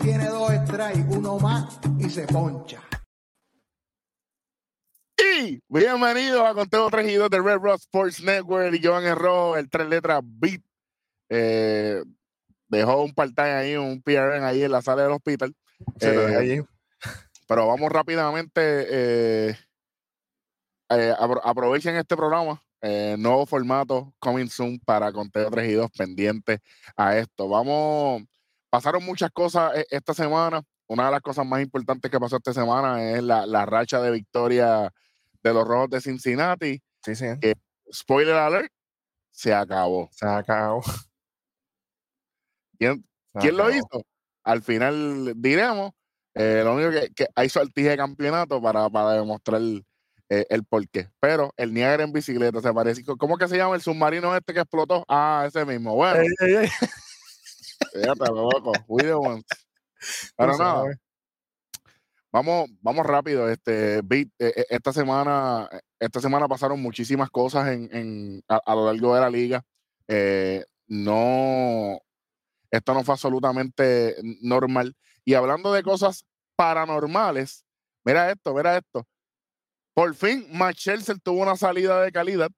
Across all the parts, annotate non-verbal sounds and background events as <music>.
Tiene dos strikes, uno más y se poncha. Y bienvenidos a Conteo 3 y 2 de Red Rock Sports Network y Joan Rojo, el tres letras beat. Eh, dejó un part-time ahí, un PRN ahí en la sala del hospital. Se lo Eh, dejé allí. pero vamos rápidamente. eh, eh, apro- aprovechen este programa. eh, nuevo formato coming soon para Conteo 3 y 2 pendiente a esto. Vamos, pasaron muchas cosas eh, esta semana. Una de las cosas más importantes que pasó esta semana es la, la racha de victoria de los Rojos de Cincinnati. Sí, sí. Spoiler alert, se acabó. Se acabó. ¿Quién, Se ¿quién lo hizo? Al final diremos. eh, lo único que, que hay sortija de campeonato para, para demostrar eh, el porqué. Pero el Niagara en bicicleta se parece. ¿Cómo que se llama el submarino este que explotó? Ah, ese mismo. Bueno. <laughs> fíjate, loco. We the ones. Pero nada, vamos, vamos rápido. Este, Beat, eh, eh, esta semana, esta semana pasaron muchísimas cosas en, en- a, a lo largo de la liga. Eh, no, esto no fue absolutamente normal. Y hablando de cosas paranormales, mira esto, mira esto. Por fin, Max Scherzer tuvo una salida de calidad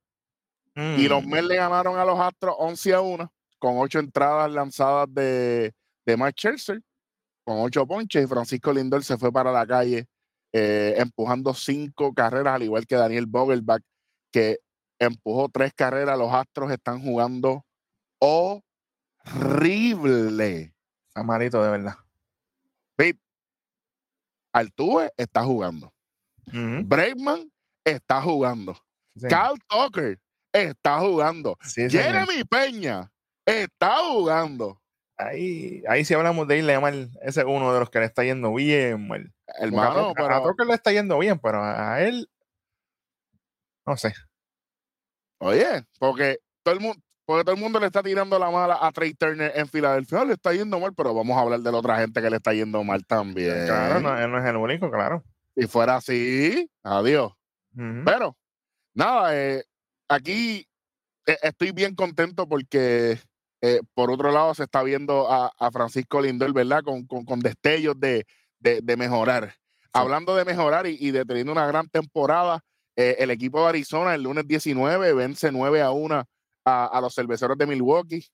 y los Mm. Mets le ganaron a los Astros 11 a 1 con ocho entradas lanzadas de, de Max Scherzer, con ocho ponches y Francisco Lindor se fue para la calle eh, empujando cinco carreras, al igual que Daniel Vogelbach, que empujó tres carreras. Los Astros están jugando horrible. Está malito, de verdad. Altuve está jugando. Bregman está jugando. Sí, Cal Tucker está jugando. sí. Jeremy Peña está jugando. Ahí, ahí sí hablamos de irle mal. Ese es uno de los que le está yendo bien mal. Hermano, Porque a, Tucker- pero, le está yendo bien, pero a, él. No sé. oye, porque todo el mundo, porque todo el mundo le está tirando la mala a Trey Turner en Filadelfia. Ah, Le está yendo mal, pero vamos a hablar de la otra gente que le está yendo mal también. Claro, no, él no es el único, claro. Si fuera así, adiós. Pero, nada, eh, aquí eh, estoy bien contento porque, eh, por otro lado, se está viendo a, a Francisco Lindor, ¿verdad? Con, con- con destellos de, de- de mejorar. Hablando de mejorar y, y de teniendo una gran temporada, eh, el equipo de Arizona el lunes 19 vence 9 a 1 a, a los cerveceros de Milwaukee.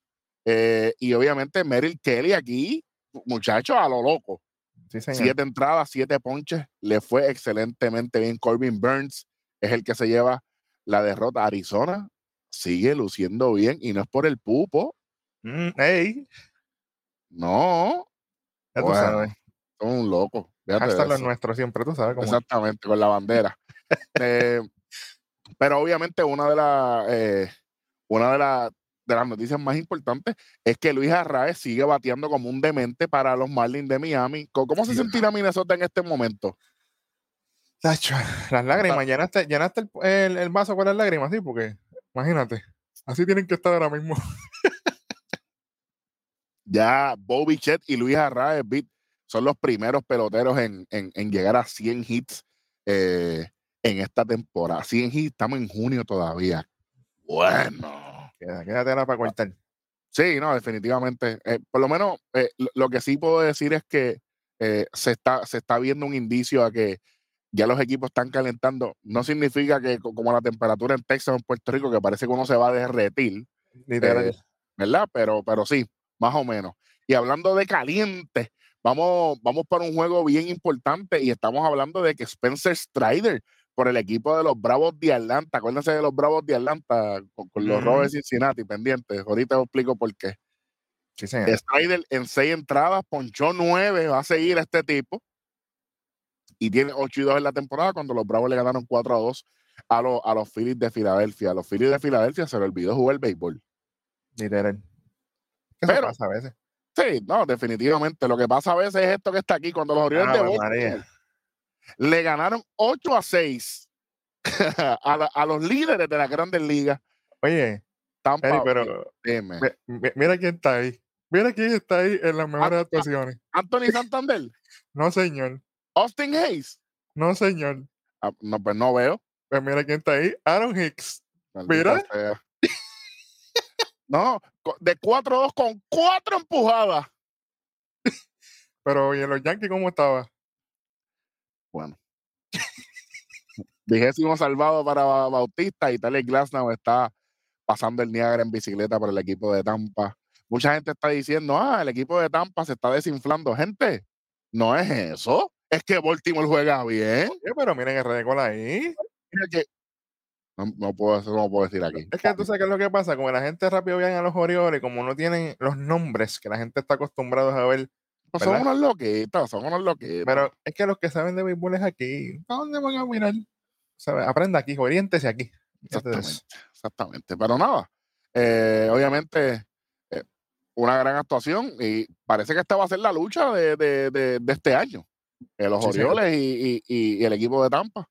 Eh, y obviamente Merrill Kelly aquí, muchachos, a lo loco. Sí, señor. Siete entradas, siete ponches. Le fue excelentemente bien. Corbin Burns es el que se lleva la derrota. Arizona sigue luciendo bien y no es por el pupo. Mm, ey, No, ya tú Bueno, sabes. son un loco. Hasta lo eso. nuestro siempre, tú sabes cómo. es. Exactamente, con la bandera. Eh, pero obviamente una de las eh, una de, la- de las noticias más importantes es que Luis Arraez sigue bateando como un demente para los Marlins de Miami. ¿Cómo se sentirá Minnesota en este momento? Las lágrimas, llenaste, llenaste el, el- el vaso con las lágrimas, sí, porque imagínate, así tienen que estar ahora mismo. Ya Bobby Chet y Luis Arraez son los primeros peloteros en, en- en llegar a 100 hits eh, en esta temporada. 100 hits, estamos en junio todavía. Bueno. Quédate ahora para cortar. Sí, no, definitivamente. Eh, por lo menos eh, lo, lo que sí puedo decir es que se, está, se está viendo un indicio a que ya los equipos están calentando. No significa que co- como la temperatura en Texas o en Puerto Rico, que parece que uno se va a derretir, Literal. ¿verdad? Pero, pero sí, más o menos. Y hablando de caliente, vamos, vamos para un juego bien importante y estamos hablando de que Spencer Strider por el equipo de los Bravos de Atlanta, acuérdense de los Bravos de Atlanta con, con los. Rojos de Cincinnati pendientes. Ahorita os explico por qué. sí, señor. Strider en seis entradas, ponchó nueve, va a seguir a este tipo. Y tiene 8 y 2 en la temporada cuando los Bravos le ganaron 4 a 2 a, los a los Phillies de Filadelfia. A los Phillies de Filadelfia se le olvidó jugar el béisbol. Literal. Eso Pero- pasa a veces. Sí, no, definitivamente. Lo que pasa a veces es esto que está aquí. Cuando los Orioles de Ave Baltimore María. le ganaron 8 a 6 <laughs> a, la- a los líderes de la Grandes Ligas. Oye, Tampa Bay. pero Dime. mi- mi- mira quién está ahí. Mira quién está ahí en las mejores ah. actuaciones. Anthony <laughs> Santander, No, señor. Austin Hayes. No, señor. Ah, no, pues no veo. Pues mira quién está ahí. Aaron Hicks. Maldita Mira. <laughs> No, de 4-2 con cuatro empujadas. <laughs> Pero, ¿y en los Yankees cómo estaba? Bueno. Vigésimo salvado para Ba- Bautista y Tyler Glasnow está pasando el Niagara en bicicleta por el equipo de Tampa. Mucha gente está diciendo, ah, el equipo de Tampa se está desinflando. Gente, no es eso. Es que Baltimore juega bien. Oye, pero miren el récord ahí. Mira que- No, no puedo, no puedo decir aquí. Es que tú sabes qué es lo que pasa, como la gente rápido viene a los Orioles, como no tienen los nombres que la gente está acostumbrada a ver, Pues son unos loquitos, son unos loquitos. pero es que los que saben de béisbol es aquí. ¿A dónde van a mirar? ¿Sabe? Aprenda aquí, oriéntese aquí. Exactamente, Entonces, exactamente. Pero nada, eh, obviamente, eh, una gran actuación y parece que esta va a ser la lucha de, de- de- de este año. eh, los Sí. Orioles y, y- y- y el equipo de Tampa.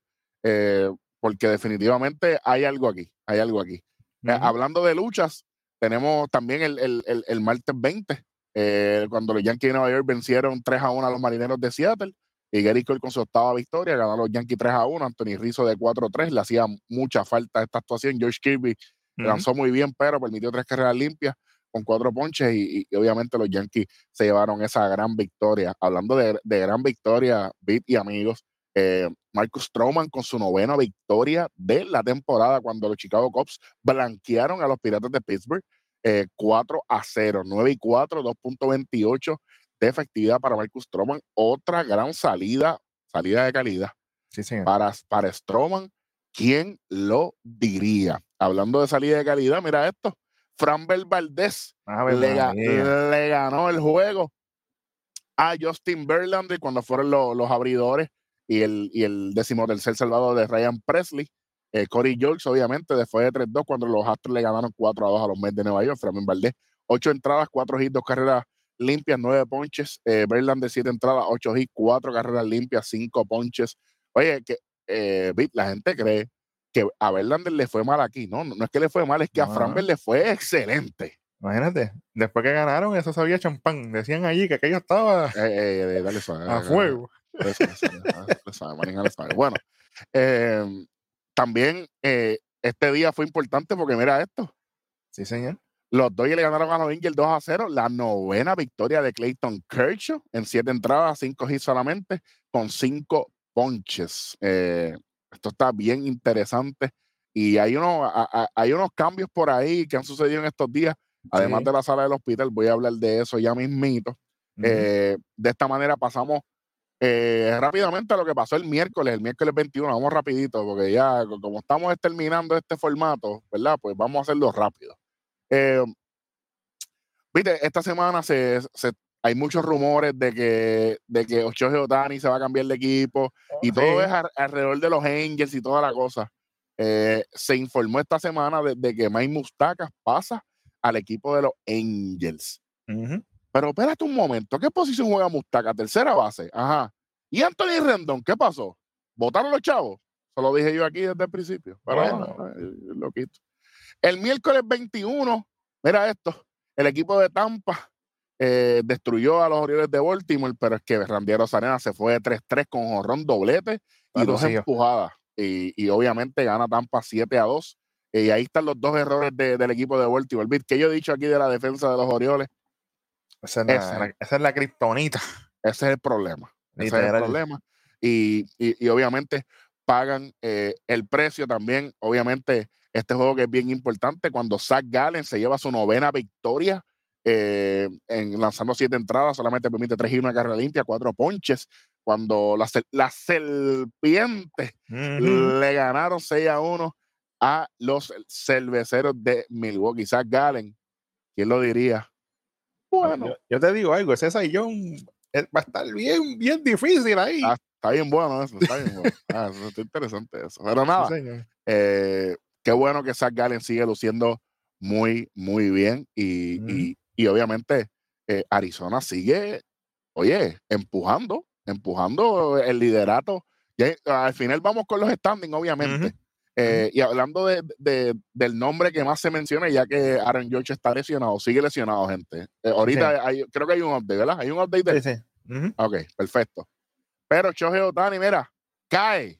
Porque definitivamente hay algo aquí, hay algo aquí. Eh, hablando de luchas, tenemos también el, el- el- el martes 20, eh, cuando los Yankees de Nueva York vencieron 3 a 1 a los marineros de Seattle. Y Gary Cole con su octava victoria, ganaron los Yankees 3 a 1. Anthony Rizzo de 4-3, le hacía mucha falta esta actuación. George Kirby Ujú. lanzó muy bien, pero permitió tres carreras limpias con cuatro ponches y obviamente los Yankees se llevaron esa gran victoria. Hablando de, de gran victoria, Beat y amigos, eh, Marcus Stroman con su novena victoria de la temporada cuando los Chicago Cubs blanquearon a los Piratas de Pittsburgh eh, 4 a 0, 9 y 4, 2.28 de efectividad para Marcus Stroman. Otra gran salida, salida de calidad Sí, señor. para, para Stroman. ¿Quién lo diría? Hablando de salida de calidad, mira esto. Framber Valdez Ave le, ganó el juego a Justin Verlander cuando fueron lo- los abridores y el, y el decimotercer salvador de Ryan Presley. Eh, Corey George, obviamente, después de 3-2, cuando los Astros le ganaron 4-2 a los Mets de Nueva York, Framber Valdez, 8 entradas, 4 hits, 2 carreras limpias, 9 ponches. Eh, Verlander, 7 entradas, 8 hits, 4 carreras limpias, 5 ponches. Oye, que eh, la gente cree que a Verlander le fue mal aquí. No, no, no es que le fue mal, es que a No. Framber le fue excelente. Imagínate, después que ganaron, eso sabía champán. Decían allí que aquello estaba Eh, eh, dale suave, a dale, fuego. Suave, maneja suave. Bueno, eh, también eh, este día fue importante porque mira esto. Sí, señor. Los Dodgers le ganaron a los Angels 2 a 0. La novena victoria de Clayton Kershaw en siete entradas, cinco hits solamente, con cinco ponches. Eh, esto está bien interesante. Y hay, uno, a- a- hay unos cambios por ahí que han sucedido en estos días. Además Sí. de la sala del hospital, voy a hablar de eso ya mismito. Ujú. Eh, de esta manera pasamos eh, rápidamente a lo que pasó el miércoles, el miércoles 21. Vamos rapidito, porque ya co- como estamos terminando este formato, ¿verdad? Pues vamos a hacerlo rápido. Eh, Viste, esta semana se, se- hay muchos rumores de que, de que Ochoa Otani se va a cambiar de equipo y todo es alrededor de los Angels y toda la cosa. Eh, se informó esta semana de, de que Mike Mustacas pasa al equipo de los Angels. Ujú. Pero espérate un momento, ¿qué posición juega Mustaca? Tercera base. Ajá. ¿Y Anthony Rendón? ¿Qué pasó? ¿Votaron los chavos? Se lo dije yo aquí desde el principio. Pero Bueno. bueno, ay, loquito. El miércoles 21, mira esto, el equipo de Tampa eh, destruyó a los Orioles de Baltimore, pero es que Randiero Sarena se fue de 3-3 con jorrón doblete y dos empujadas. Y, y obviamente gana Tampa 7 a 2. Y ahí están los dos errores de- del equipo de Baltimore. Que yo he dicho aquí de la defensa de los Orioles, Esa es la, esa es la kriptonita. ese es el problema. Ese es el problema. Y, y- y obviamente pagan eh, el precio también. Obviamente, este juego que es bien importante, cuando Zach Gallen se lleva su novena victoria, eh, en, lanzando siete entradas, solamente permite tres y una carrera limpia, cuatro ponches. Cuando las la serpientes le ganaron 6 a 1 a los cerveceros de Milwaukee. Zach Gallen, ¿quién lo diría? Bueno, Yo, yo te digo algo, ese Sayón eh, va a estar bien, bien difícil ahí. Ah, está bien bueno eso, está bien bueno. Ah, eso está interesante eso. Pero nada, eh, qué bueno que Zach Gallen sigue luciendo muy, muy bien. Y, y- y obviamente eh, Arizona sigue, oye, empujando, empujando el liderato. Ya, al final vamos con los standings, obviamente. Eh, y hablando de, de- del nombre que más se menciona, ya que Aaron George está lesionado, sigue lesionado, gente. Eh, ahorita hay- creo que hay un update, ¿verdad? Hay un update de Sí, sí. Ok, perfecto. Pero Shohei Otani, mira, cae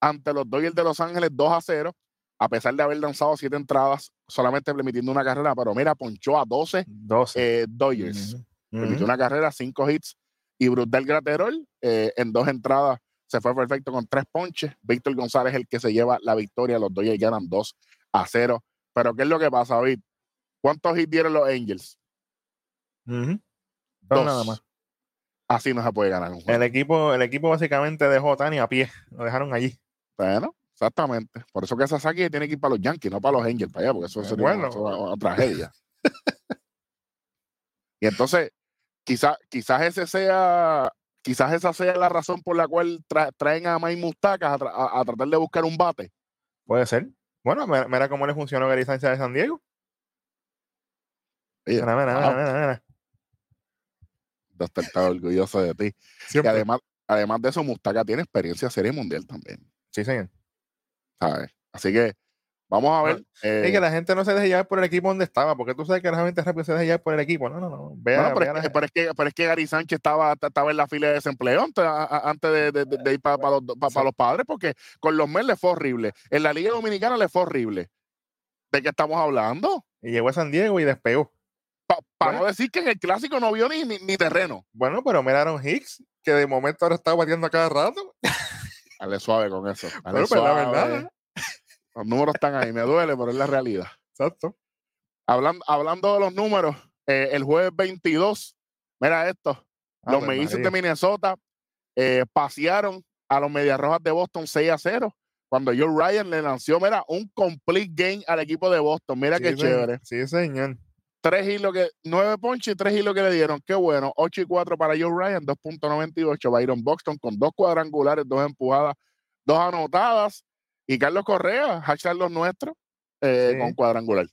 ante los Dodgers de Los Ángeles 2 a 0, a pesar de haber lanzado siete entradas, solamente permitiendo una carrera, pero mira, ponchó a 12 12. eh, Dodgers. Ujú. Permitió Ujú. una carrera, cinco hits, y Brutal Graterol eh, en dos entradas se fue perfecto con tres ponches. Víctor González es el que se lleva la victoria. Los Dodgers ganan 2 a 0. Pero ¿qué es lo que pasa, David? ¿Cuántos hits dieron los Angels? Dos. Nada más. Así no se puede ganar un juego. El equipo, el equipo básicamente dejó a Tani a pie. Lo dejaron allí. Bueno, exactamente. Por eso que Sasaki tiene que ir para los Yankees, no para los Angels, para allá, porque eso sería Bueno. una, una tragedia. <laughs> y entonces, quizás quizás ese sea, quizás esa sea la razón por la cual tra- traen a Mike Mustacas a, tra- a- a tratar de buscar un bate. Puede ser. Bueno, mira, cómo le funcionó Gary Sánchez de San Diego. Oye, Mira, mira, wow, mira, mira, mira. Orgulloso de ti. Y además, además de eso, Mustaca tiene experiencia en Serie Mundial también, Sí, señor. ¿sabes? Así que vamos a ver. eh, que la gente no se deje llevar por el equipo donde estaba, porque tú sabes que la gente rápido se deja llevar por el equipo. No, no, no. Vea, pero, es que, pero, es que, pero es que Gary Sánchez estaba, estaba en la fila de desempleo antes, de, de- de- de ir para, los, pa- para los padres, porque con los Mets le fue horrible. En la Liga Dominicana le fue horrible. ¿De qué estamos hablando? Y llegó a San Diego y despegó. Para Bueno. no decir que en el clásico no vio ni, ni, ni terreno. Bueno, pero mira a Aaron Hicks, que de momento ahora está batiendo a cada rato. Dale suave con eso. dale Bueno, pues la verdad. Los números están ahí. Me duele, pero es la realidad. Exacto. Hablando, hablando de los números, eh, el jueves 22, mira esto. los Ave mellizos de Ah, pues. Minnesota eh, pasearon a los Medias Rojas de Boston 6 a 0. Cuando Joe Ryan le lanzó, mira, un complete game al equipo de Boston. Mira qué Sí, chévere. Sí, señor. Tres hilos que, nueve ponches y tres hilos que le dieron. Qué bueno. 8 y 4 para Joe Ryan, 2.98. Byron Buxton con dos cuadrangulares, dos empujadas, dos anotadas. Y Carlos Correa, hashtag los nuestros, eh, Sí. con cuadrangular.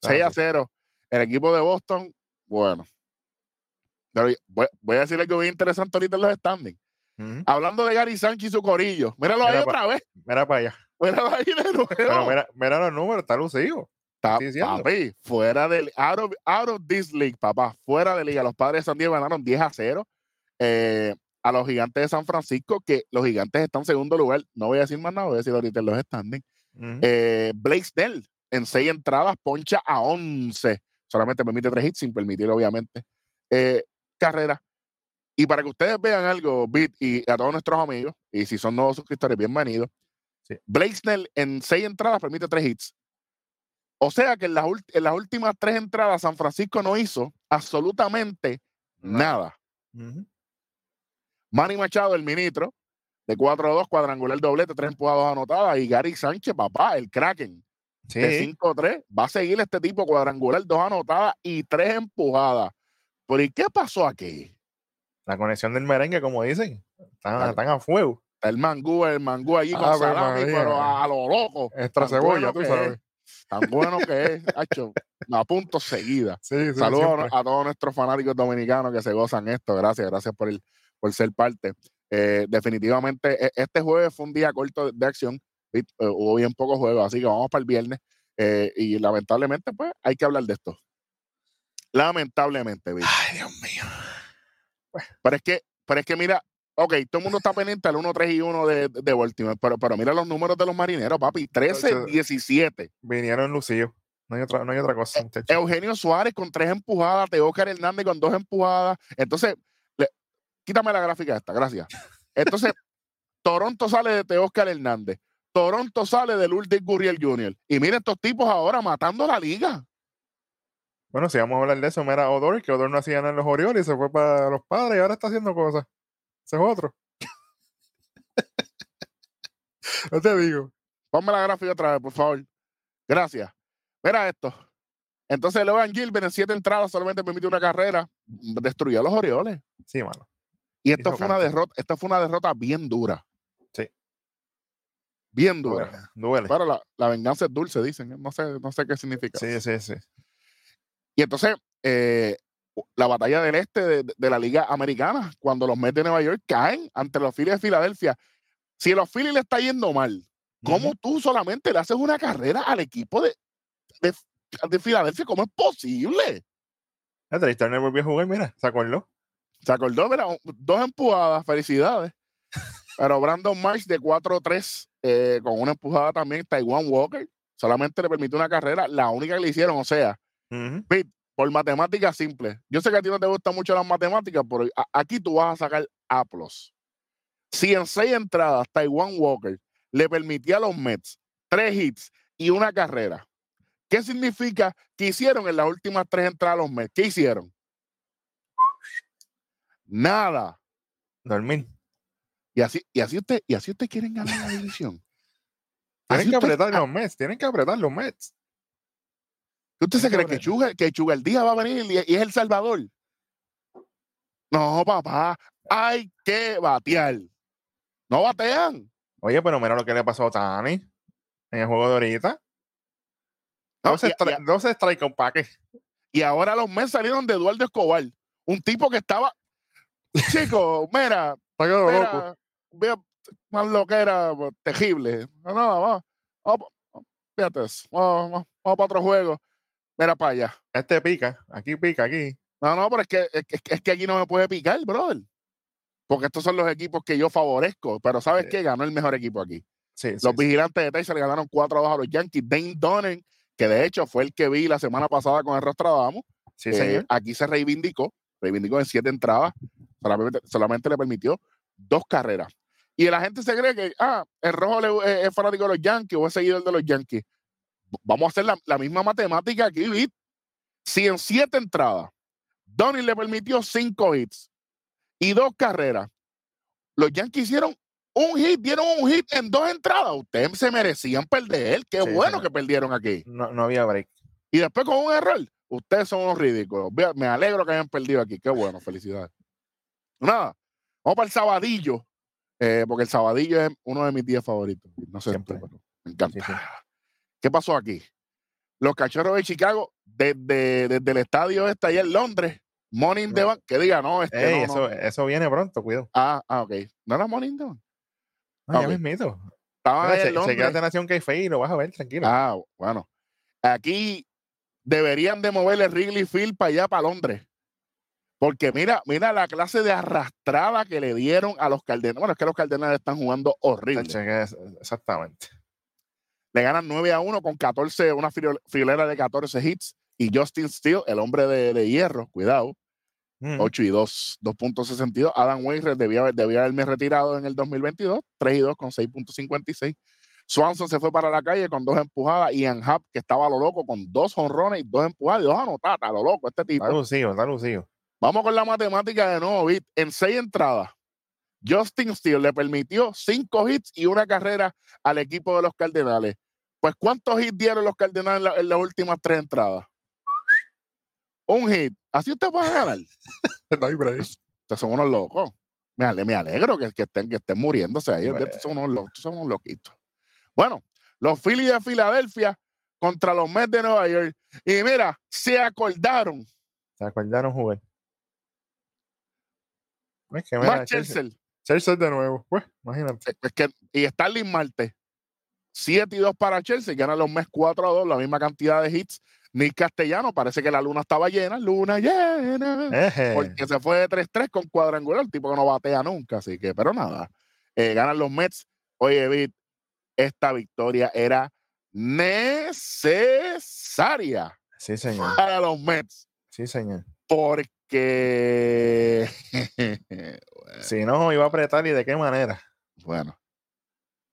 6 a Ah, sí. 0. El equipo de Boston, bueno. Voy, voy a decir algo bien interesante ahorita en los standings. Hablando de Gary Sánchez y su corillo. Míralo ahí Mira pa- otra vez. Mira para allá. Míralo ahí de nuevo. Pero mira, mira los números, está lucido. Está- papi, fuera del out of, out of this league, papá, fuera de liga. Los padres de San Diego ganaron 10 a 0 eh, a los gigantes de San Francisco, que los gigantes están en segundo lugar. No voy a decir más nada, voy a decir ahorita en los standings. Ujú. Eh, Blake Snell en seis entradas poncha a 11. Solamente permite tres hits, sin permitir, obviamente, eh, carrera. Y para que ustedes vean algo, Bit, y a todos nuestros amigos, y si son nuevos suscriptores, bienvenidos. Sí. Blake Snell en seis entradas permite tres hits. O sea que en las, en las últimas tres entradas San Francisco no hizo absolutamente nada. Ujú. Manny Machado, el ministro, de 4-2, cuadrangular doblete, tres empujados anotadas. Y Gary Sánchez, papá, el Kraken, de Sí. 5-3. Va a seguir este tipo cuadrangular, dos anotadas y tres empujadas. Pero ¿y qué pasó aquí? La conexión del merengue, como dicen. Están, Claro. están a fuego. Está el mangú, el mangú allí con salami, María. pero a, lo loco. Extra cebolla, bueno tú sabes. es, Tan bueno que es, hacho. Me apunto seguida. Sí, sí, Saludos siempre. a todos nuestros fanáticos dominicanos que se gozan esto. Gracias, gracias por, el, por ser parte. Eh, definitivamente, e- este jueves fue un día corto de, acción. Eh, hubo bien pocos juegos, así que vamos para el viernes. Eh, y lamentablemente, pues, hay que hablar de esto. Lamentablemente. Ay, Dios mío. Pero es que, pero es que mira, ok, todo el mundo está pendiente al 1, 3 y 1 de, de Baltimore, pero, pero mira los números de los marineros, papi. 13, Ocho. 17. Vinieron lucidos. No hay otra, no hay otra cosa, muchachos. Eugenio Suárez con tres empujadas, Teócar Hernández con dos empujadas. Entonces, quítame la gráfica esta, gracias. Entonces, <laughs> Toronto sale de Teócar Hernández. Toronto sale de Lourdes Gurriel Jr. Y mira estos tipos ahora matando la liga. Bueno, si vamos a hablar de eso, mira Odor, que Odor no hacía nada en los Orioles y se fue para los padres y ahora está haciendo cosas. Ese es otro. <laughs> no te digo. Ponme la gráfica otra vez, por favor. Gracias. Mira esto. Entonces, Logan Gilbert en siete entradas solamente permite una carrera. Destruyó a los Orioles. Sí, mano. Y esto fue una derrota, esta fue una derrota bien dura. Sí. Bien dura. Duele. Duele. Pero la, la venganza es dulce, dicen. ¿eh? No sé, no sé qué significa. Sí, sí, sí. Y entonces, eh, la batalla del este de, de la Liga Americana, cuando los Mets de Nueva York caen ante los Phillies de Filadelfia. Si a los Phillies le está yendo mal, ¿cómo tú solamente le haces una carrera al equipo de, de, de Filadelfia? ¿Cómo es posible? Trey Turner volvió a jugar, mira, se acordó. Se acordó, mira, dos empujadas, felicidades. <laughs> Pero Brandon Marsh de 4-3, eh, con una empujada también, Taiwan Walker, solamente le permitió una carrera, la única que le hicieron, o sea, Ujú. por matemáticas simples. Yo sé que a ti no te gustan mucho las matemáticas, pero aquí tú vas a sacar A. Si en seis entradas Taiwan Walker le permitía a los Mets tres hits y una carrera, ¿qué significa que hicieron en las últimas tres entradas los Mets? ¿Qué hicieron? Nada. Dormir. Y así, y así usted, y así usted quieren ganar la división. <laughs> Tienen que apretar los Mets. Tienen que apretar los Mets. ¿Usted se cree que Chuga, que Chuga el día va a venir y, es El Salvador? No, papá. Hay que batear. No batean. Oye, pero mira lo que le pasó a Tani en el juego de ahorita. No, 12 y- stri- 12 strike con paque. Y ahora los Mets salieron de Eduardo Escobar. Un tipo que estaba. Chico, mira, mira, vea, más lo que era pues, terrible. No, no, vamos, vamos, fíjate eso, vamos, vamos, vamos para otro juego. Mira para allá. Este pica. Aquí pica, aquí. No, no, pero es que, es, que- es que aquí no me puede picar, brother. Porque estos son los equipos que yo favorezco. Pero ¿sabes Sí. qué? Ganó el mejor equipo aquí. Sí, Los sí. vigilantes de Texas le ganaron 4 a 2 a los Yankees. Dane Donen, que de hecho fue el que vi la semana pasada con el Rostradamus, Sí, eh, señor. aquí se reivindicó, reivindicó en siete entradas, solamente, solamente le permitió dos carreras. Y la gente se cree que, ah, el rojo le- eh, es fanático de los Yankees o es seguidor de los Yankees. Vamos a hacer la, la misma matemática aquí, Vic. Si en siete entradas, Donny le permitió cinco hits y dos carreras, los Yankees hicieron un hit, dieron un hit en dos entradas. Ustedes se merecían perder. Qué Sí, bueno que perdieron aquí. No, no había break. Y después con un error, ustedes son unos ridículos. Me alegro que hayan perdido aquí. Qué bueno, felicidades. Nada, vamos para el sabadillo, eh, porque el sabadillo es uno de mis días favoritos. No sé, Siempre. tú, pero me encanta. Sí, sí. ¿Qué pasó aquí? Los cachorros de Chicago, desde, desde el estadio este allá en Londres, Morning No. Bank, que diga, no, este Ey, no, no. eso, eso viene pronto, cuidado. Ah, ah, ok. No era Morning Bank. No, Ok. ya mismito. Mira, en se, se queda de Nación Café y lo vas a ver, tranquilo. Ah, bueno. Aquí deberían de mover el Wrigley Field para allá, para Londres. Porque mira, mira la clase de arrastrada que le dieron a los Cardenales. Bueno, es que los Cardenales están jugando horrible. Exactamente. Le ganan 9 a 1 con 14, una friolera de 14 hits. Y Justin Steele, el hombre de, de hierro, cuidado, Mm. 8 y 2, 2.62. Adam Wainwright debía, debía haberme retirado en el 2022, 3 y 2 con 6.56. Swanson se fue para la calle con dos empujadas. Ian Happ, que estaba a lo loco, con dos honrones y dos empujadas y dos anotadas, a lo loco, este tipo. Está lucido, está lucido. Vamos con la matemática de nuevo, Vic. En seis entradas, Justin Steele le permitió cinco hits y una carrera al equipo de los Cardenales. Pues, ¿cuántos hits dieron los Cardenales en, la- en las últimas tres entradas? Un hit. Así usted puede ganar. <laughs> No hay break. Ustedes son unos locos. Me, ale- me alegro que, que estén, que estén muriéndose ahí. Estos son unos, lo- estos son unos loquitos. Bueno, los Phillies de Filadelfia contra los Mets de Nueva York. Y mira, se acordaron. ¿Se acordaron jugar? Es que Más Chelsea, Chelsea. De nuevo. Pues, imagínate. Es que, y Starling Marte, 7 y 2 para Chelsea, ganan los Mets 4 a 2, la misma cantidad de hits. Nick Castellano, parece que la luna estaba llena, luna llena. Eje. Porque se fue de 3-3 con cuadrangular, el tipo que no batea nunca, así que, pero nada. Eh, ganan los Mets. Oye, Vid, esta victoria era necesaria Sí, señor. para los Mets, Sí, señor. Porque. <laughs> Si no, iba a apretar y de qué manera. Bueno,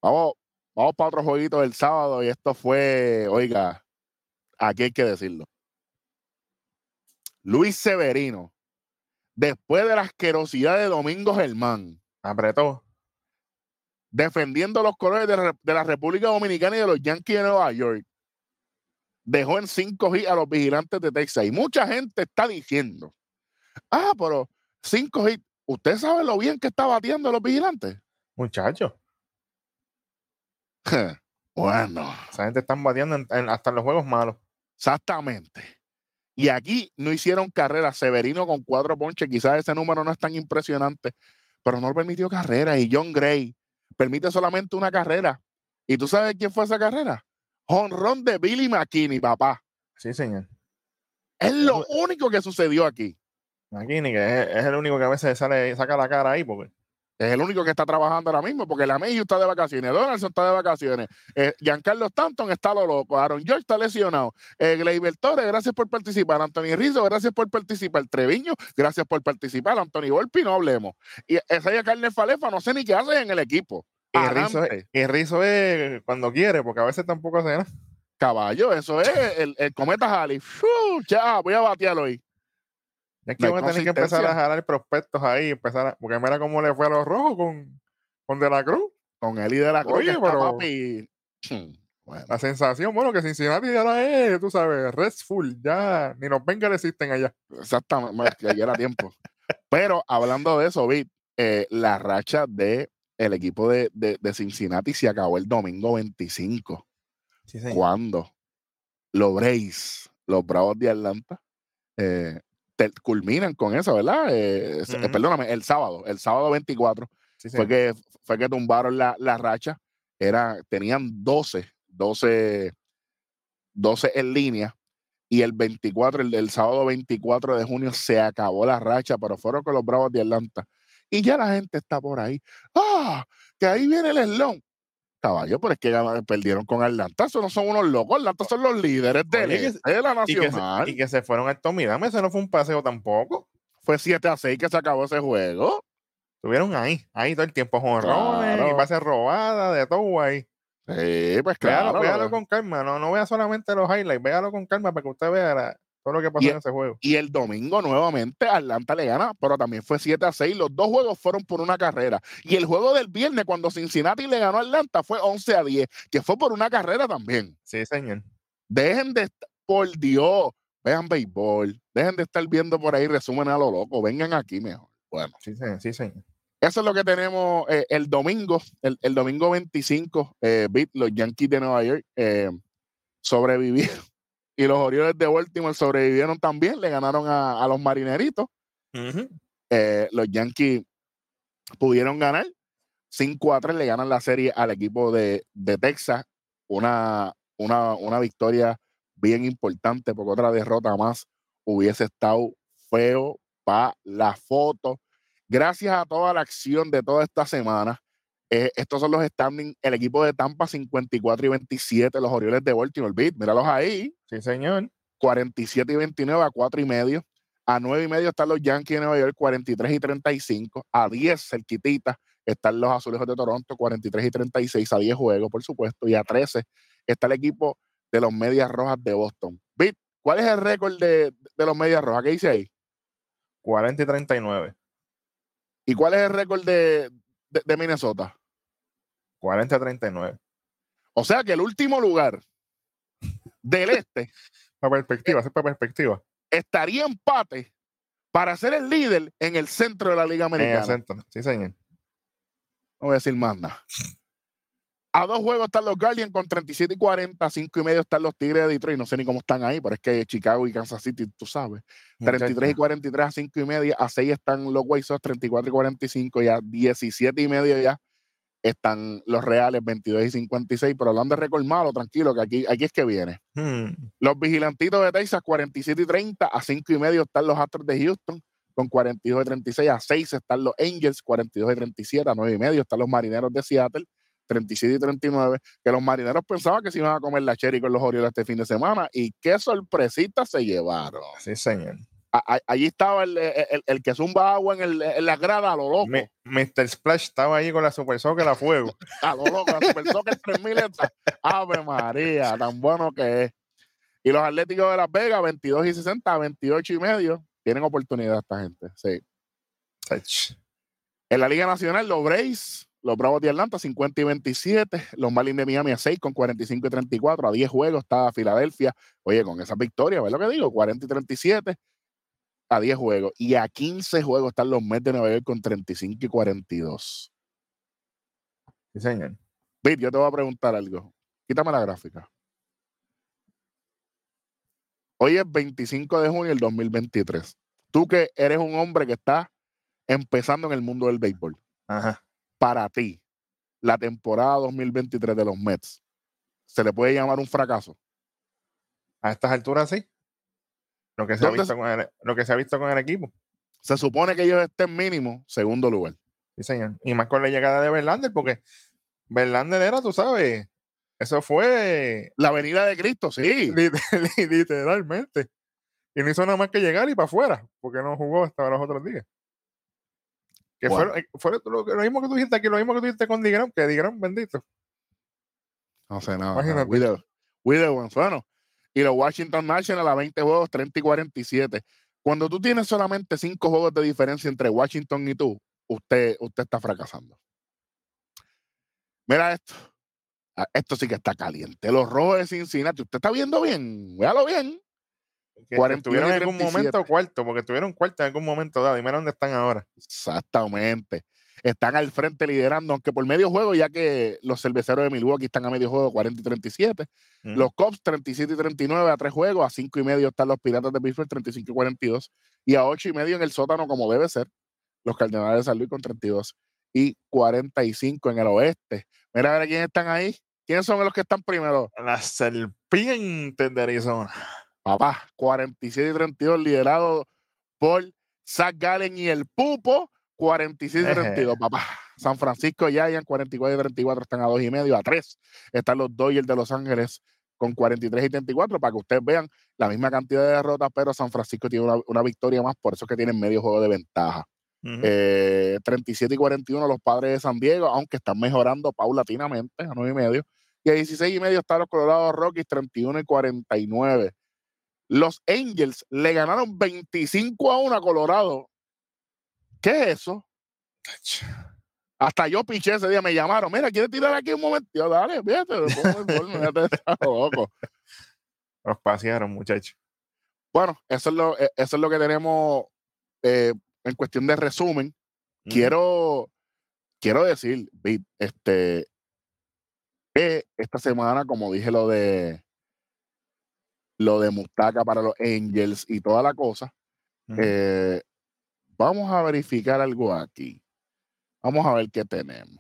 vamos, vamos para otro jueguito del sábado y esto fue, oiga, aquí hay que decirlo. Luis Severino, después de la asquerosidad de Domingo Germán, Apretó. defendiendo los colores de, la- de la República Dominicana y de los Yankees de Nueva York, dejó en cinco hits a los vigilantes de Texas. Y mucha gente está diciendo, ah, pero cinco hits, ¿usted sabe lo bien que está bateando los vigilantes? Muchachos. <laughs> bueno. Esa gente están batiendo en- en- hasta en los juegos malos. Exactamente. Y aquí no hicieron carrera. Severino con cuatro ponches. Quizás ese número no es tan impresionante, pero no permitió carrera. Y John Gray permite solamente una carrera. ¿Y tú sabes quién fue esa carrera? Honrón de Billy McKinney, papá. Sí, señor. Es lo único que sucedió aquí. Ni que es, es el único que a veces sale, saca la cara ahí porque Es el único que está trabajando ahora mismo, porque la Mayhew está de vacaciones, Donaldson está de vacaciones, eh, Giancarlo Stanton está lo loco, Aaron George está lesionado, eh, Gleyber Torres, gracias por participar, Anthony Rizzo, gracias por participar, Treviño, gracias por participar, Anthony Volpi, no hablemos. Y esa ya Carne Falefa, no sé ni qué hace en el equipo. Y Rizzo, es, y Rizzo es cuando quiere, porque a veces tampoco hace nada. Caballo, eso es el, el cometa Halley. Ya, voy a batearlo hoy. Es que vamos a tener que empezar a jalar prospectos ahí, empezar a, porque mira cómo le fue a los rojos con, con De la Cruz. Con él y De la Cruz. Oye, pero la sensación, bueno, que Cincinnati ya la es, tú sabes, restful, ya ni los Bengals existen allá. Exactamente, ya era tiempo. Pero hablando de eso, vi eh, la racha de el equipo de, de, de, Cincinnati se acabó el domingo 25. Sí, cuando los Braves, los Bravos de Atlanta, eh, culminan con eso, ¿verdad? Eh, eh, perdóname, el sábado, el sábado 24 fue, que, fue que tumbaron la, la, racha. Era, tenían 12, 12, 12 en línea. Y el 24, el, el sábado 24 de junio, se acabó la racha, pero fueron con los Bravos de Atlanta. Y ya la gente está por ahí. ¡Ah! Que ahí viene el eslón. Caballo, pero es que perdieron con Atlanta. Eso no son unos locos. Atlanta son los líderes de, la nacional. Y que, se, fueron a Tommy Dame. Ese no fue un paseo tampoco. Fue 7 a 6 que se acabó ese juego. Estuvieron ahí, ahí todo el tiempo, jonrones claro. y bases robadas, de todo ahí. Sí, pues claro. Véalo, véalo con calma. No, no vea solamente los highlights. Véalo con calma para que usted vea la, todo lo que pasó y, en ese juego. Y el domingo nuevamente Atlanta le gana, pero también fue 7 a 6. Los dos juegos fueron por una carrera. Y el juego del viernes, cuando Cincinnati le ganó a Atlanta, fue 11 a 10, que fue por una carrera también. Sí, señor. Dejen de, por Dios, vean béisbol. Dejen de estar viendo por ahí resumen a lo loco. Vengan aquí mejor. Bueno. Sí, señor. Sí, señor. Eso es lo que tenemos eh, el domingo, el, el domingo 25, eh, los Yankees de Nueva York eh, sobrevivieron y los Orioles de Baltimore sobrevivieron también, le ganaron a, a los Marineritos. eh, los Yankees pudieron ganar 5 a 3, le ganan la serie al equipo de, de Texas. Una, una, una victoria bien importante, porque otra derrota más hubiese estado feo para la foto. Gracias a toda la acción de toda esta semana, eh, estos son los standings. El equipo de Tampa 54 y 27, los Orioles de Baltimore Beat, míralos ahí. Sí, señor. 47 y 29 a 4 y medio. A 9 y medio están los Yankees de Nueva York, 43 y 35. A 10, cerquitita, están los Azulejos de Toronto, 43 y 36. A 10 juegos, por supuesto. Y a 13 está el equipo de los Medias Rojas de Boston. Beat, ¿cuál es el récord de, de los Medias Rojas? ¿Qué dice ahí? 40 y 39. ¿Y cuál es el récord de, de, de Minnesota? 40 a 39. O sea que el último lugar del este. <laughs> para perspectiva, para perspectiva. Estaría empate para ser el líder en el centro de la Liga Americana. En el centro, sí, señor. No voy a decir más nada. A dos juegos están los Guardians con 37 y 40, a 5 y medio están los Tigres de Detroit. No sé ni cómo están ahí, pero es que Chicago y Kansas City, tú sabes. 33 y 43 a 5 y medio, a 6 están los White Sox, 34 y 45 y a 17 y medio ya están los Reales 22 y 56, pero hablando de récord malo, tranquilo, que aquí, aquí es que viene. Hmm. Los Vigilantitos de Texas 47 y 30, a 5 y medio están los Astros de Houston con 42 y 36, a 6 están los Angels 42 y 37, a 9 y medio están los Marineros de Seattle 37 y 39, que los marineros pensaban que se iban a comer la cherry con los Orioles este fin de semana y qué sorpresita se llevaron. Sí, señor. A, allí estaba el, el, el, que zumba agua en, el, en la grada a lo loco. Mi, Mr. Splash estaba ahí con la Super Soccer a fuego. <laughs> a lo loco, la Super Soccer 3000 esta. Ave María, tan bueno que es. Y los Atléticos de Las Vegas, 22 y 60, 28 y medio, tienen oportunidad esta gente. Sí. En la Liga Nacional, los Braves los Bravos de Atlanta 50 y 27, los Marlins de Miami a 6 con 45 y 34, a 10 juegos está Filadelfia, oye, con esa victoria, ¿ves lo que digo? 40 y 37, a 10 juegos, y a 15 juegos están los Mets de Nueva York con 35 y 42. Sí, señor. Bit, yo te voy a preguntar algo. Quítame la gráfica. Hoy es 25 de junio del 2023. Tú que eres un hombre que está empezando en el mundo del béisbol. Ajá para ti la temporada 2023 de los Mets se le puede llamar un fracaso? A estas alturas sí. Lo que se, ha visto, con el, lo que se ha visto con el equipo. Se supone que ellos estén mínimo segundo lugar. Sí, señor. Y más con la llegada de Verlander, porque Verlander era, tú sabes, eso fue La venida de Cristo, sí. <laughs> lit- literalmente. Y no hizo nada más que llegar y para afuera, porque no jugó hasta los otros días. Que fue- Bueno. eh, fue, lo, lo mismo que tú dijiste aquí, lo mismo que tú dijiste con Digram, que Digram, bendito. No sé nada. Imagínate. Widow. Widow. Y los Washington Nationals a 20 juegos, 30 y 47. Cuando tú tienes solamente 5 juegos de diferencia entre Washington y tú, usted, usted está fracasando. Mira esto. Ah, Esto sí que está caliente. Los rojos de Cincinnati. Usted está viendo bien. Véalo bien. Que 41 estuvieron en algún 37. momento cuarto, porque estuvieron cuarto en algún momento dado. Y mira dónde están ahora. Exactamente. Están al frente liderando, aunque por medio juego, ya que los cerveceros de Milwaukee están a medio juego, 40 y 37. Mm. Los Cubs 37 y 39 a tres juegos, a cinco y medio están los Piratas de Pittsburgh 35 y 42 y a ocho y medio en el sótano como debe ser los Cardenales de San Luis con 32 y 45 en el oeste. Mira a ver quiénes están ahí. ¿Quiénes son los que están primero? Las serpientes de Arizona. Papá, 47 y 32 liderado por Zach Gallen y el Pupo. 46 y Eje. 32, papá. San Francisco y Giants 44 y 34 están a dos y medio, a tres están los Dodgers de Los Ángeles con 43 y 34 para que ustedes vean la misma cantidad de derrotas, pero San Francisco tiene una, una victoria más, por eso es que tienen medio juego de ventaja. Ujú. Eh, 37 y 41 los padres de San Diego, aunque están mejorando paulatinamente a 9 y medio. Y a 16 y medio están los Colorado Rockies, 31 y 49. Los Angels le ganaron 25 a 1 a Colorado. ¿Qué es eso? Hasta yo piché ese día, me llamaron. Mira, ¿quieres tirar aquí un momento? Yo, dale, fíjate, <laughs> loco. Los pasearon, muchachos. Bueno, eso es lo, eh, eso es lo que tenemos eh, en cuestión de resumen. Quiero, quiero decir, este, que esta semana, como dije lo de lo de Mustaka para los Angels y toda la cosa, eh, vamos a verificar algo aquí. Vamos a ver qué tenemos.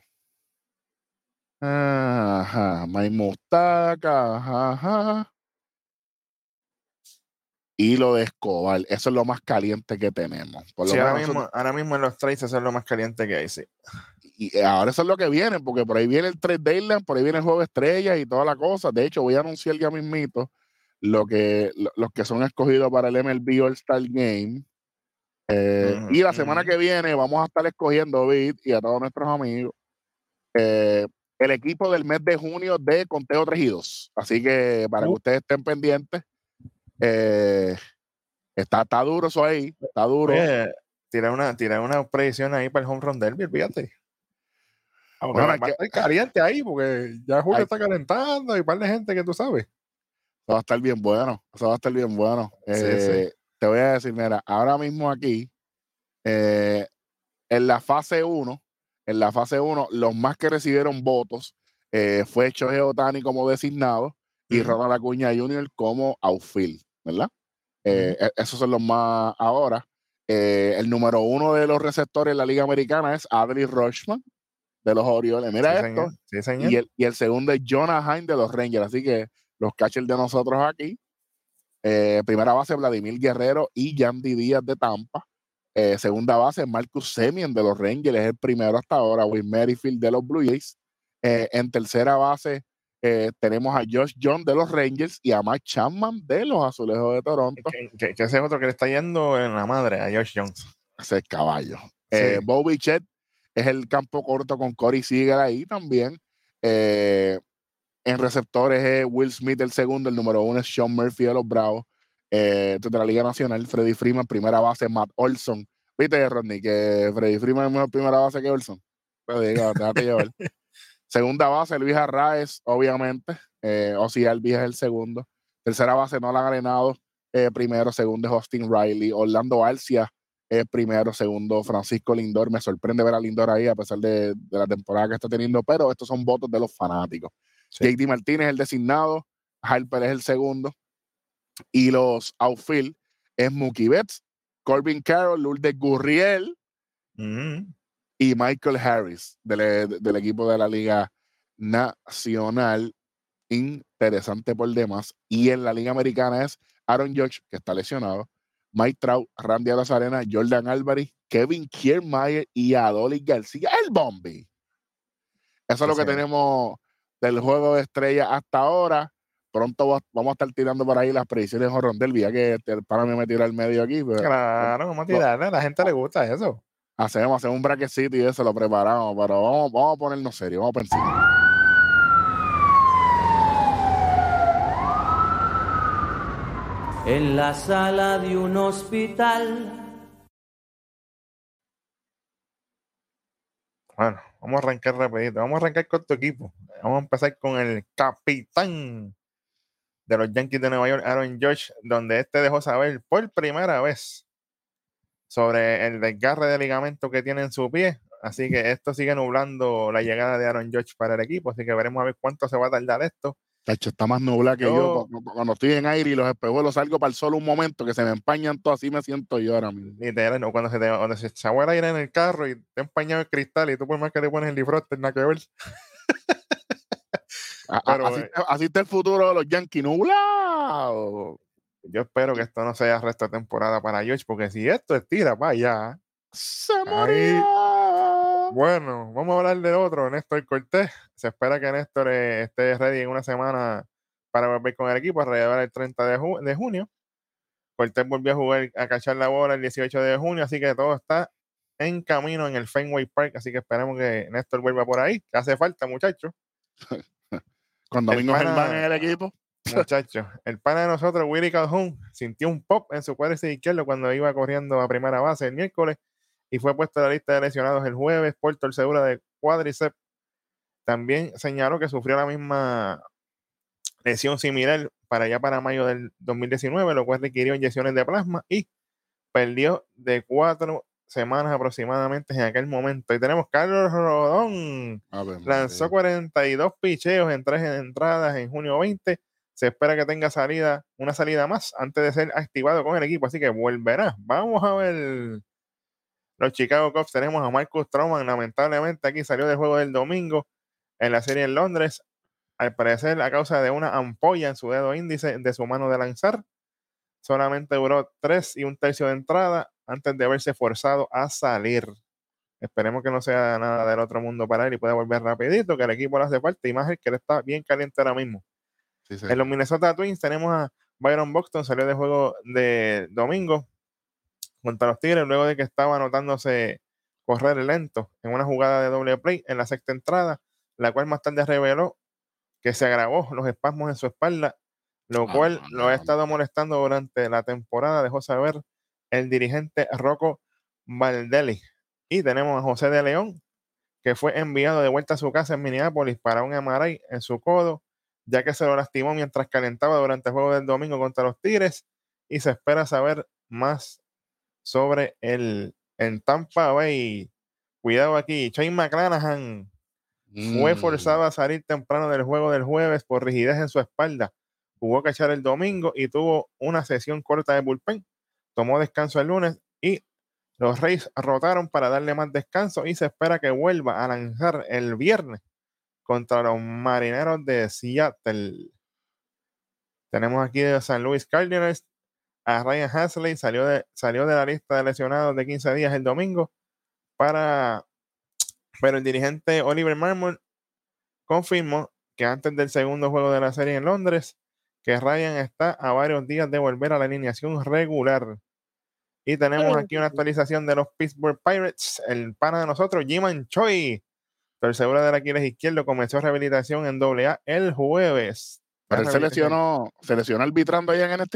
Ajá, Mike Mustaka, ajá, ajá. Y lo de Escobar, eso es lo más caliente que tenemos. Por lo Sí, ahora, mismo, ahora mismo en los trades eso es lo más caliente que hay, sí. y ahora eso es lo que viene, porque por ahí viene el trade deadline, por ahí viene el juego de estrellas y toda la cosa. De hecho, voy a anunciar ya mismito lo que, lo- los que son escogidos para el MLB All Star Game. Eh, Ujú, y la semana que viene vamos a estar escogiendo, Vid, y a todos nuestros amigos, eh, el equipo del mes de junio de Conteo 3 y 2. Así que para que Uh. ustedes estén pendientes, eh, está, está duro eso ahí, está duro. Tirar una, tirar una predicción ahí para el home run derby, fíjate. Aunque Bueno, va, a estar caliente ahí, porque ya Julio está calentando y un par de gente que tú sabes. Eso va a estar bien bueno. Eso va a estar bien bueno. Sí, sí. Te voy a decir, mira, ahora mismo aquí, eh, en la fase 1, en la fase 1, los más que recibieron votos eh, fue Shohei Otani como designado y. Ronald Acuña Jr. como outfield, ¿verdad? Eh, e- esos son los más ahora. Eh, el número uno de los receptores en la Liga Americana es Adley Rushman de los Orioles. Mira sí, esto. señor. Sí, señor. Y el, y el segundo es Jonah Hine de los Rangers. Así que los catchers de nosotros aquí. Eh, primera base, Vladimir Guerrero y Yandy Díaz de Tampa. Eh, segunda base, Marcus Semien de los Rangers, es el primero hasta ahora. Will Merrifield de los Blue Jays. Eh, en tercera base, eh, tenemos a Josh John de los Rangers y a Mike Chapman de los Azulejos de Toronto. que, que- que ese es otro que le está yendo en la madre a Josh Jones. Ese es caballo. Sí. Bobby Chet es el campo corto con Corey Seager ahí también. En receptores es Will Smith el segundo, el número uno es Sean Murphy de los Bravos. Eh, de la Liga Nacional, Freddy Freeman, primera base, Matt Olson. ¿Viste, Rodney, que Freddy Freeman es mejor primera base que Olson? Pues diga, déjate llevar. <laughs> Segunda base, Luis Arraez, obviamente. Eh, Ozzy Albies es el segundo. Tercera base, Nolan Arenado. Eh, primero, segundo es Austin Riley. Orlando Alcia es primero, segundo Francisco Lindor. Me sorprende ver a Lindor ahí a pesar de, de la temporada que está teniendo, pero estos son votos de los fanáticos. Sí. JD Martínez es el designado, Harper es el segundo. Y los outfield es Mookie Betts, Corbin Carroll, Lourdes Gurriel Ujú. y Michael Harris del, del equipo de la Liga Nacional. Interesante por demás. Y en la Liga Americana es Aaron Judge, que está lesionado, Mike Trout, Randy Arozarena, Jordan Álvarez, Kevin Kiermaier y Adolis García, el Bombi. Eso es lo que tenemos del juego de estrella hasta ahora. Pronto vamos a estar tirando por ahí las predicciones de Rondel. Ya que para mí me tira el medio aquí. Pero, claro, vamos a tirarle. A la gente le gusta eso. Hacemos, hacemos un braquecito y eso lo preparamos. Pero vamos, vamos a ponernos serios. Vamos a pensar. En la sala de un hospital. Bueno, vamos a arrancar rapidito. Vamos a arrancar con tu equipo. Vamos a empezar con el capitán de los Yankees de Nueva York, Aaron George, donde este dejó saber por primera vez sobre el desgarre de ligamento que tiene en su pie. Así que esto sigue nublando la llegada de Aaron George para el equipo. Así que veremos a ver cuánto se va a tardar esto. Tacho, está más nublado que yo, Cuando, estoy en aire y los espejuelos salgo para el sol un momento que se me empañan todo, así me siento yo ahora mismo. Literal, no, cuando se te cuando se el aire en el carro y te empañado el cristal y tú por más que te pones el defroster, nada que ver. Eh, así, está el futuro de los Yankees nublado. Yo espero que esto no sea resto de temporada para George, porque si esto estira para allá, se morirá. Bueno, vamos a hablar de otro, Néstor Cortés. Se espera que Néstor eh, esté ready en una semana para volver con el equipo alrededor del 30 de, junio. Cortés volvió a jugar, a cachar la bola el 18 de junio, así que todo está en camino en el Fenway Park, así que esperemos que Néstor vuelva por ahí, que hace falta, muchachos. <laughs> Con Domingo Germán en el equipo. Muchachos, el pana de nosotros, Willy Calhoun, sintió un pop en su cuádriceps izquierdo cuando iba corriendo a primera base el miércoles y fue puesto a la lista de lesionados el jueves por torcedura de cuádriceps. También señaló que sufrió la misma lesión similar para allá para mayo del 2019, lo cual requirió inyecciones de plasma y perdió de cuatro semanas aproximadamente en aquel momento. Y tenemos Carlos Rodón. Lanzó 42 picheos en tres entradas en junio 20. Se espera que tenga salida, una salida más antes de ser activado con el equipo, así que volverá. Vamos a ver los Chicago Cubs tenemos a Marcus Stroman, lamentablemente aquí salió del juego del domingo en la serie en Londres, al parecer a causa de una ampolla en su dedo índice de su mano de lanzar. Solamente duró tres y un tercio de entrada antes de haberse forzado a salir. Esperemos que no sea nada del otro mundo para él y pueda volver rapidito, que el equipo le hace falta y más el que él está bien caliente ahora mismo. En los Minnesota Twins tenemos a Byron Buxton, salió de juego de domingo contra los Tigres luego de que estaba anotándose correr lento en una jugada de doble play en la sexta entrada, la cual más tarde reveló que se agravó los espasmos en su espalda, lo ah, cual lo ha estado molestando durante la temporada, dejó saber el dirigente Rocco Valdelli. Y tenemos a José de León, que fue enviado de vuelta a su casa en Minneapolis para un MRI en su codo, ya que se lo lastimó mientras calentaba durante el juego del domingo contra los Tigres y se espera saber más sobre el en Tampa Bay. Cuidado aquí, Shane McClanahan fue mm. forzado a salir temprano del juego del jueves por rigidez en su espalda. Jugó cachar el domingo y tuvo una sesión corta de bullpen. Tomó descanso el lunes y los Reyes rotaron para darle más descanso y se espera que vuelva a lanzar el viernes contra los marineros de Seattle. Tenemos aquí de San Luis Cardinals a Ryan Hasley, salió de, salió de la lista de lesionados de 15 días el domingo para, pero el dirigente Oliver Marmol confirmó que antes del segundo juego de la serie en Londres, que Ryan está a varios días de volver a la alineación regular. Y tenemos aquí una actualización de los Pittsburgh Pirates. El pana de nosotros, Jiman Choi, tercera del Aquiles izquierdo, comenzó rehabilitación en AA el jueves. Pero él se lesionó, se lesionó arbitrando allá en NXT.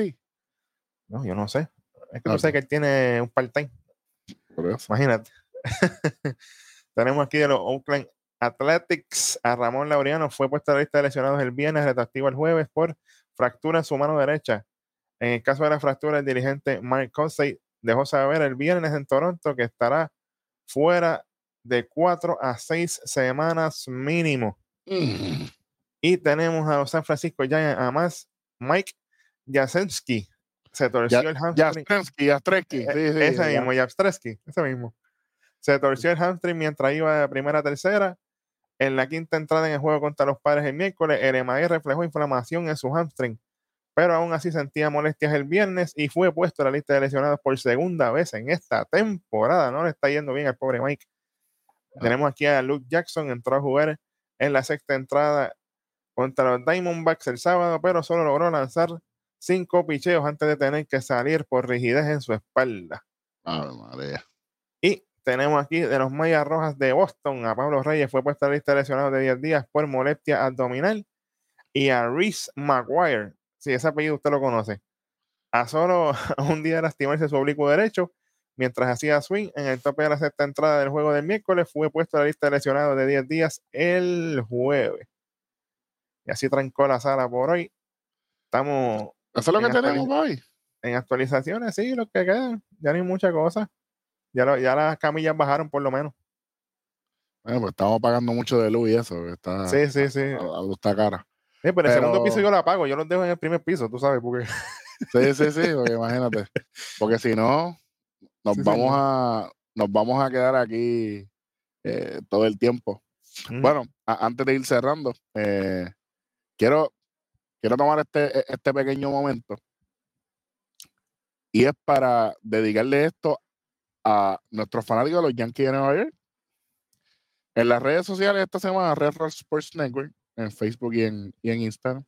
No, yo no sé. Es que no sé que él tiene un part-time. Imagínate. <laughs> Tenemos aquí de los Oakland Athletics a Ramón Laureano. Fue puesto a la lista de lesionados el viernes, retractivo el jueves por fractura en su mano derecha. En el caso de la fractura, el dirigente Mike Consey dejó saber el viernes en Toronto que estará fuera de cuatro a seis semanas mínimo. Mm. Y tenemos a los San Francisco Giants, a más Mike Jasensky, se torció el hamstring. Yastreski, e, sí, sí, ese mismo, Yastreski, ese mismo. Se torció el hamstring mientras iba de primera a tercera. En la quinta entrada en el juego contra los padres el miércoles, el MAI reflejó inflamación en su hamstring, pero aún así sentía molestias el viernes y fue puesto a la lista de lesionados por segunda vez en esta temporada. No le está yendo bien al pobre Mike. Tenemos aquí a Luke Jackson, entró a jugar en la sexta entrada contra los Diamondbacks el sábado, pero solo logró lanzar cinco picheos antes de tener que salir por rigidez en su espalda. Ave Y tenemos aquí de los Mayas Rojas de Boston a Pablo Reyes, fue puesto a la lista de lesionados de 10 días por molestia abdominal. Y a Reese McGuire, si ese apellido usted lo conoce, a solo <laughs> un día de lastimarse su oblicuo derecho, mientras hacía swing en el tope de la sexta entrada del juego del miércoles, fue puesto a la lista de lesionados de 10 días el jueves. Y así trancó la sala por hoy. Estamos Eso es lo que en tenemos hoy. en actualizaciones, sí, lo que queda. Ya no hay mucha cosa. Ya, lo- ya las camillas bajaron por lo menos. Bueno, pues estamos pagando mucho de luz y eso. Está, Sí, sí, sí. La, la luz está cara. Sí, pero el segundo piso yo lo apago, yo los dejo en el primer piso, tú sabes, porque <laughs> Sí, sí, sí, porque imagínate. Porque si no, nos Sí, vamos a nos vamos a quedar aquí eh, todo el tiempo. Mm. Bueno, a- antes de ir cerrando, eh, quiero, quiero tomar este, e- este pequeño momento y es para dedicarle esto a nuestros fanáticos de los Yankees de Nueva York. En las redes sociales esta semana, Red Rock Sports Network, en Facebook y en, y en Instagram,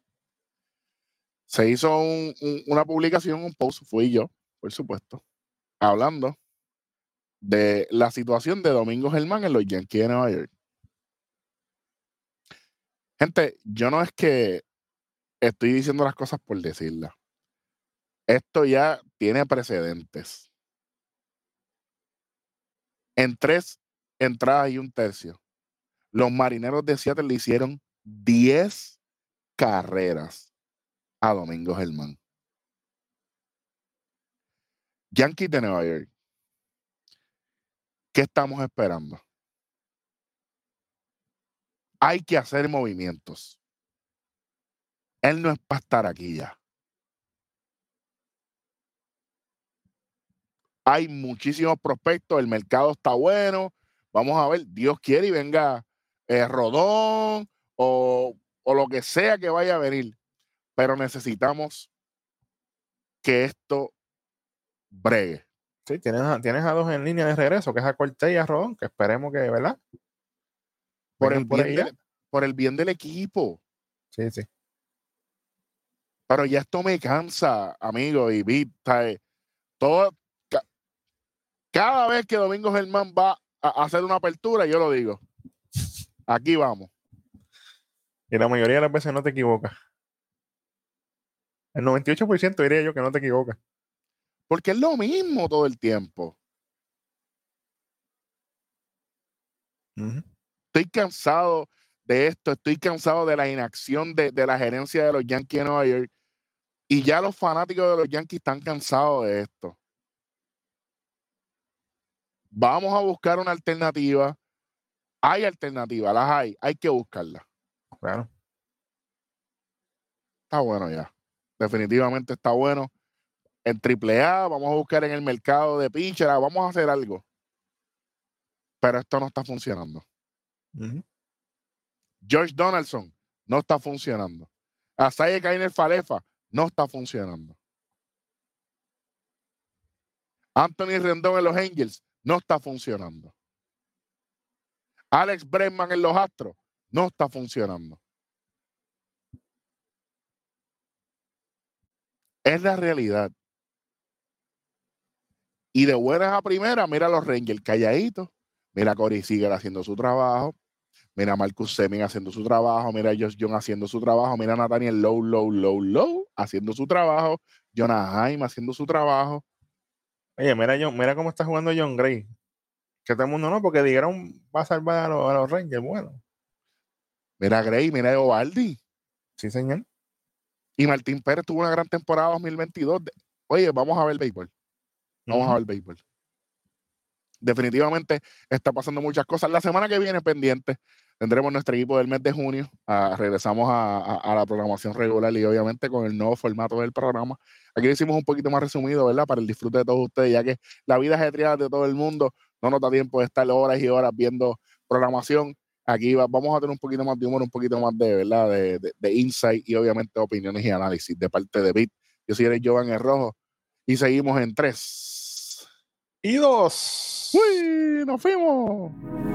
se hizo un- un- una publicación, un post, fui yo, por supuesto, hablando de la situación de Domingo Germán en los Yankees de Nueva York. Gente, yo no es que estoy diciendo las cosas por decirlas. Esto ya tiene precedentes. En tres entradas y un tercio, los marineros de Seattle le hicieron 10 carreras a Domingo Germán. Yankees de Nueva York. ¿Qué estamos esperando? Hay que hacer movimientos. Él no es para estar aquí ya. Hay muchísimos prospectos, el mercado está bueno. Vamos a ver, Dios quiere y venga eh, Rodón o, o lo que sea que vaya a venir. Pero necesitamos que esto bregue. sí, tienes a, tienes a dos en línea de regreso, que es a Cortés y a Rodón, que esperemos que, ¿verdad? Por el, por bien ya. del, por el bien del equipo. Sí, sí. Pero ya esto me cansa, amigo, y vi. Todo, ca- cada vez que Domingo Germán va a hacer una apertura, yo lo digo. Aquí vamos. Y la mayoría de las veces no te equivocas. El 98% diría yo que no te equivocas. Porque es lo mismo todo el tiempo. Estoy cansado de esto, estoy cansado de la inacción de, de la gerencia de los Yankees de Nueva York. Y ya los fanáticos de los Yankees están cansados de esto. Vamos a buscar una alternativa. Hay alternativas, las hay, hay que buscarlas. Claro. Está bueno ya. Definitivamente está bueno. En AAA, vamos a buscar en el mercado de pitcher, vamos a hacer algo. Pero esto no está funcionando. George Donaldson no está funcionando. Asaye Kainer Falefa no está funcionando. Anthony Rendón en los Angels no está funcionando. Alex Bregman en los Astros no está funcionando. Es la realidad. Y de buenas a primeras, mira a los Rangers calladitos. Mira a Corey Seager haciendo su trabajo. Mira a Marcus Semin haciendo su trabajo. Mira a Josh Young haciendo su trabajo. Mira a Nathaniel Low, Low, Low, Low haciendo su trabajo. Jonah Jaime haciendo su trabajo. Oye, mira, John, mira cómo está jugando John Gray. Que todo el mundo no, porque dijeron va a salvar a los, a los Rangers. Bueno, Mira a Gray, mira a Eovaldi. sí, señor. Y Martín Pérez tuvo una gran temporada 2022. De- Oye, vamos a ver béisbol. Vamos a ver béisbol. Definitivamente está pasando muchas cosas. La semana que viene, pendiente, tendremos nuestro equipo del mes de junio. Ah, regresamos a, a- a la programación regular y obviamente con el nuevo formato del programa. Aquí lo hicimos un poquito más resumido, ¿verdad? Para el disfrute de todos ustedes, ya que la vida ajetreada de todo el mundo no nos da tiempo de estar horas y horas viendo programación. aquí va- vamos a tener un poquito más de humor, un poquito más de, ¿verdad? De, de, de insight y obviamente opiniones y análisis de parte de Bit. Yo soy Eric Jovan el Rojo y seguimos en tres. Y dos. ¡Uy! ¡Nos fuimos!